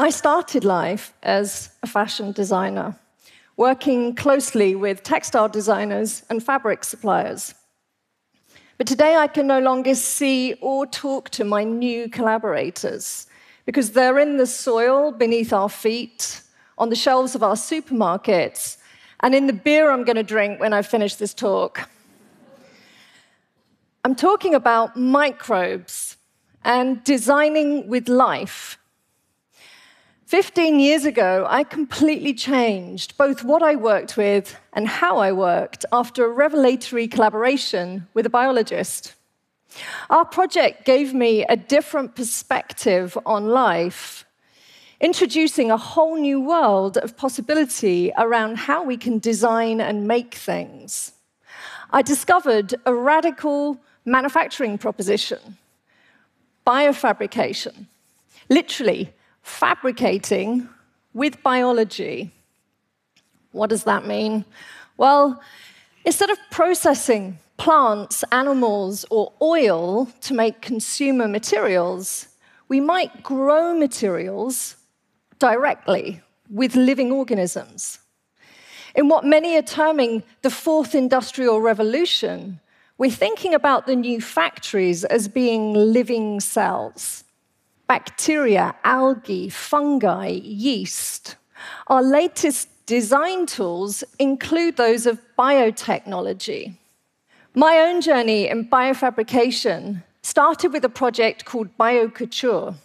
I started life as a fashion designer, working closely with textile designers and fabric suppliers. But today I can no longer see or talk to my new collaborators because they're in the soil beneath our feet, on the shelves of our supermarkets, and in the beer I'm going to drink when I finish this talk. I'm talking about microbes and designing with life. 15 years ago, I completely changed both what I worked with and how I worked after a revelatory collaboration with a biologist. Our project gave me a different perspective on life, introducing a whole new world of possibility around how we can design and make things. I discovered a radical manufacturing proposition biofabrication, literally fabricating with biology. What does that mean? Well, instead of processing plants, animals, or oil to make consumer materials, we might grow materials directly with living organisms. In what many are terming the fourth industrial revolution, we're thinking about the new factories as being living cells bacteria, algae, fungi, yeast. Our latest design tools include those of biotechnology. My own journey in biofabrication started with a project called BioCouture.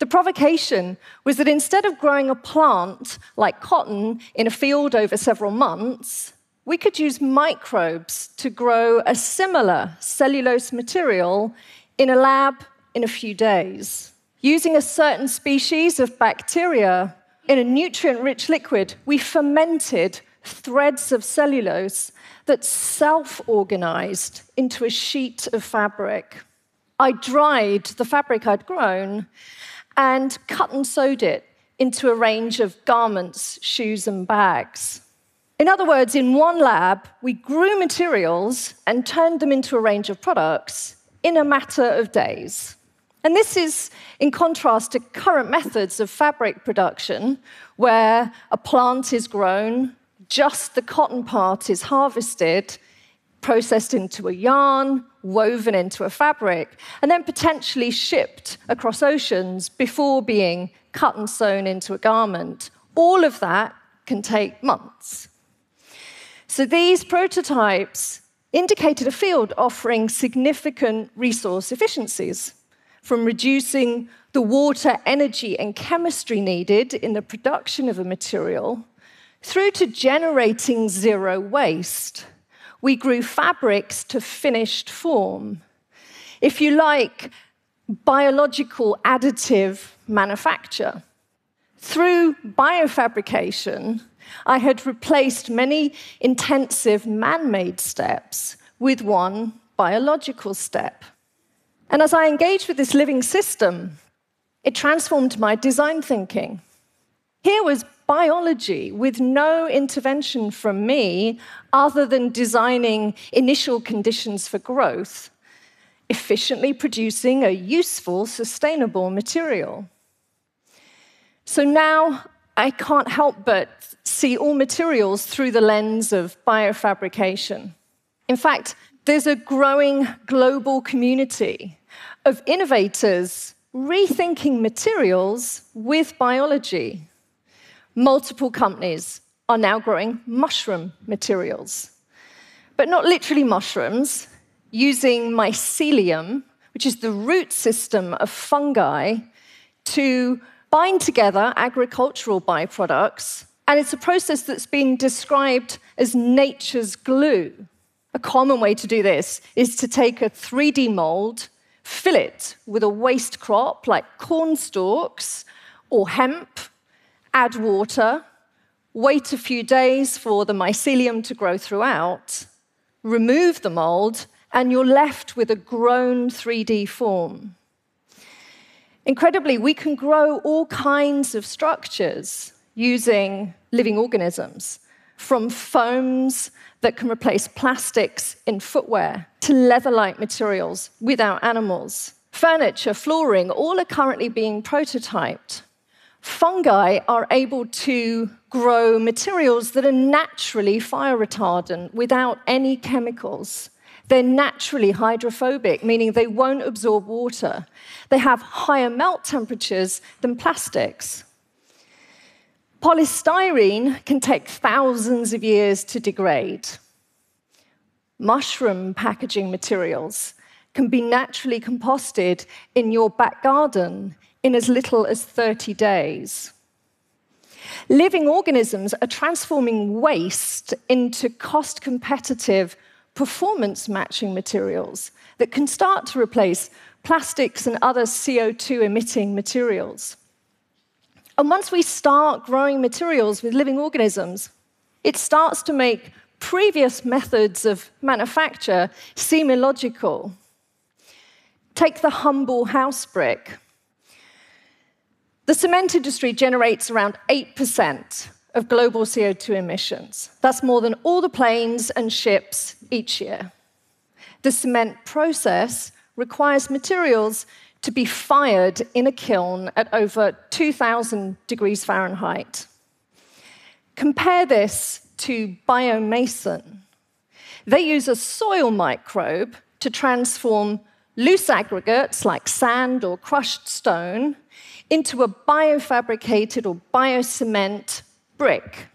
The provocation was that instead of growing a plant like cotton in a field over several months, we could use microbes to grow a similar cellulose material in a lab in a few days. Using a certain species of bacteria in a nutrient rich liquid, we fermented threads of cellulose that self organized into a sheet of fabric. I dried the fabric I'd grown and cut and sewed it into a range of garments, shoes, and bags. In other words, in one lab, we grew materials and turned them into a range of products in a matter of days. And this is in contrast to current methods of fabric production, where a plant is grown, just the cotton part is harvested, processed into a yarn, woven into a fabric, and then potentially shipped across oceans before being cut and sewn into a garment. All of that can take months. So these prototypes indicated a field offering significant resource efficiencies, from reducing the water, energy, and chemistry needed in the production of a material through to generating zero waste. We grew fabrics to finished form. If you like, biological additive manufacture. Through biofabrication, I had replaced many intensive man made steps with one biological step. And as I engaged with this living system, it transformed my design thinking. Here was biology with no intervention from me other than designing initial conditions for growth, efficiently producing a useful, sustainable material. So now I can't help but see all materials through the lens of biofabrication. In fact, there's a growing global community of innovators rethinking materials with biology multiple companies are now growing mushroom materials. But not literally mushrooms, using mycelium, which is the root system of fungi, to bind together agricultural byproducts. And it's a process that's been described as nature's glue. A common way to do this is to take a 3D mold, fill it with a waste crop like corn stalks or hemp add water, wait a few days for the mycelium to grow throughout, remove the mold, and you're left with a grown 3D form. Incredibly, we can grow all kinds of structures using living organisms, from foams that can replace plastics in footwear to leather like materials without animals. Furniture, flooring, all are currently being prototyped. fungi are able to grow materials that are naturally fire retardant without any chemicals. They're naturally hydrophobic, meaning they won't absorb water. They have higher melt temperatures than plastics. Polystyrene can take thousands of years to degrade. Mushroom packaging materials can be naturally composted in your back garden in as little as 30 days. Living organisms are transforming waste into cost competitive performance matching materials that can start to replace plastics and other CO2 emitting materials. And once we start growing materials with living organisms, it starts to make previous methods of manufacture seem illogical. Take the humble house brick. The cement industry generates around 8% of global CO2 emissions. That's more than all the planes and ships each year. The cement process requires materials to be fired in a kiln at over 2,000 degrees Fahrenheit. Compare this to biomason. They use a soil microbe to transform loose aggregates like sand or crushed stone into a biofabricated or biocement brick.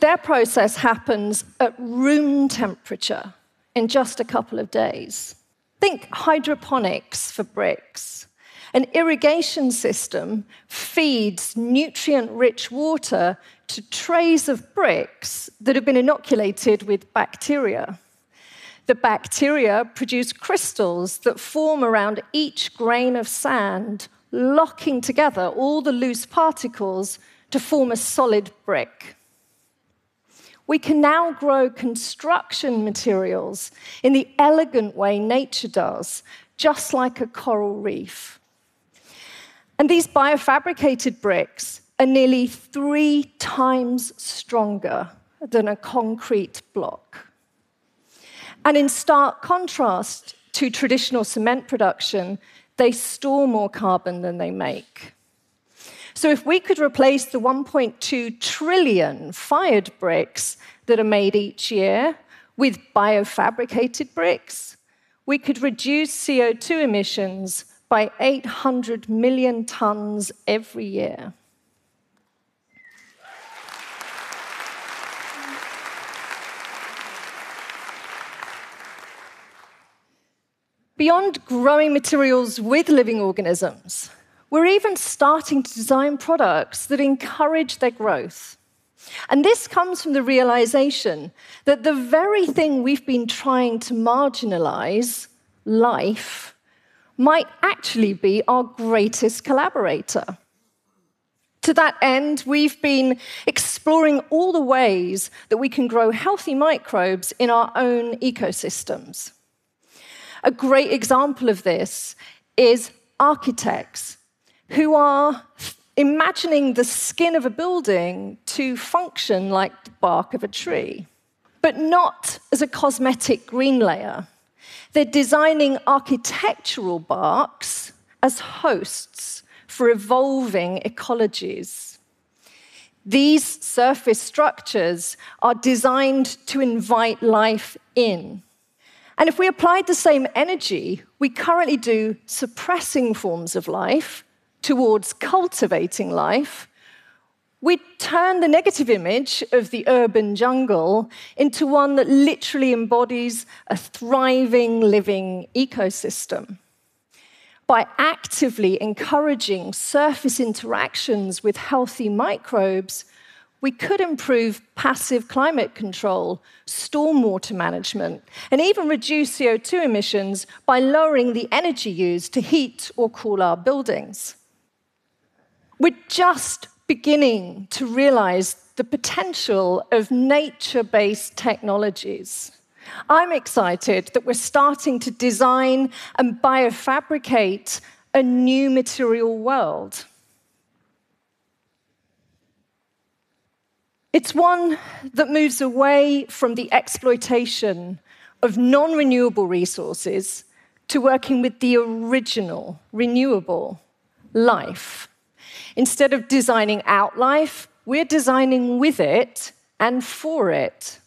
Their process happens at room temperature in just a couple of days. Think hydroponics for bricks. An irrigation system feeds nutrient rich water to trays of bricks that have been inoculated with bacteria. The bacteria produce crystals that form around each grain of sand, locking together all the loose particles to form a solid brick. We can now grow construction materials in the elegant way nature does, just like a coral reef. And these biofabricated bricks are nearly three times stronger than a concrete block. And in stark contrast to traditional cement production, they store more carbon than they make. So, if we could replace the 1.2 trillion fired bricks that are made each year with biofabricated bricks, we could reduce CO2 emissions by 800 million tons every year. Beyond growing materials with living organisms, we're even starting to design products that encourage their growth. And this comes from the realization that the very thing we've been trying to marginalize, life, might actually be our greatest collaborator. To that end, we've been exploring all the ways that we can grow healthy microbes in our own ecosystems. A great example of this is architects who are imagining the skin of a building to function like the bark of a tree, but not as a cosmetic green layer. They're designing architectural barks as hosts for evolving ecologies. These surface structures are designed to invite life in. And if we applied the same energy we currently do suppressing forms of life towards cultivating life, we turn the negative image of the urban jungle into one that literally embodies a thriving, living ecosystem. By actively encouraging surface interactions with healthy microbes, we could improve passive climate control, stormwater management, and even reduce CO2 emissions by lowering the energy used to heat or cool our buildings. We're just beginning to realize the potential of nature based technologies. I'm excited that we're starting to design and biofabricate a new material world. It's one that moves away from the exploitation of non renewable resources to working with the original renewable life. Instead of designing out life, we're designing with it and for it.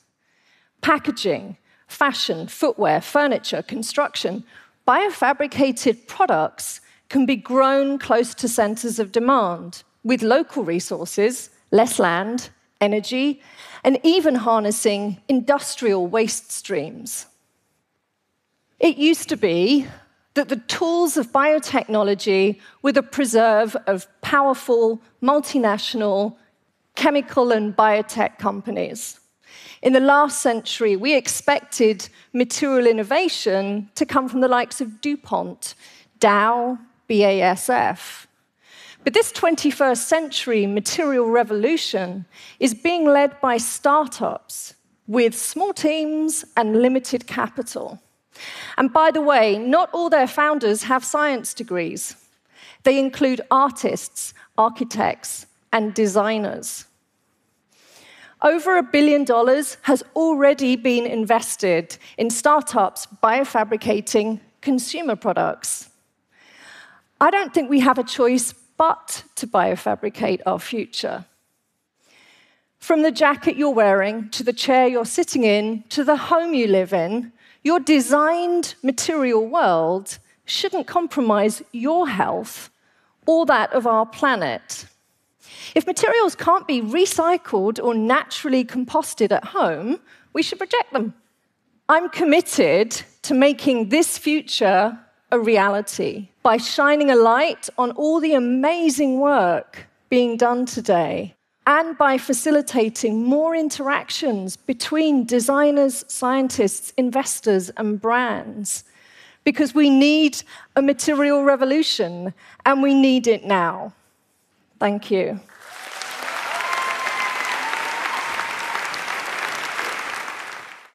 Packaging, fashion, footwear, furniture, construction, biofabricated products can be grown close to centers of demand with local resources, less land, energy, and even harnessing industrial waste streams. It used to be that the tools of biotechnology were the preserve of powerful multinational chemical and biotech companies. In the last century, we expected material innovation to come from the likes of DuPont, Dow, BASF. But this 21st century material revolution is being led by startups with small teams and limited capital. And by the way, not all their founders have science degrees. They include artists, architects, and designers. Over a billion dollars has already been invested in startups biofabricating consumer products. I don't think we have a choice but to biofabricate our future. From the jacket you're wearing, to the chair you're sitting in, to the home you live in, your designed material world shouldn't compromise your health or that of our planet. If materials can't be recycled or naturally composted at home, we should reject them. I'm committed to making this future a reality by shining a light on all the amazing work being done today and by facilitating more interactions between designers, scientists, investors, and brands. Because we need a material revolution and we need it now. Thank you.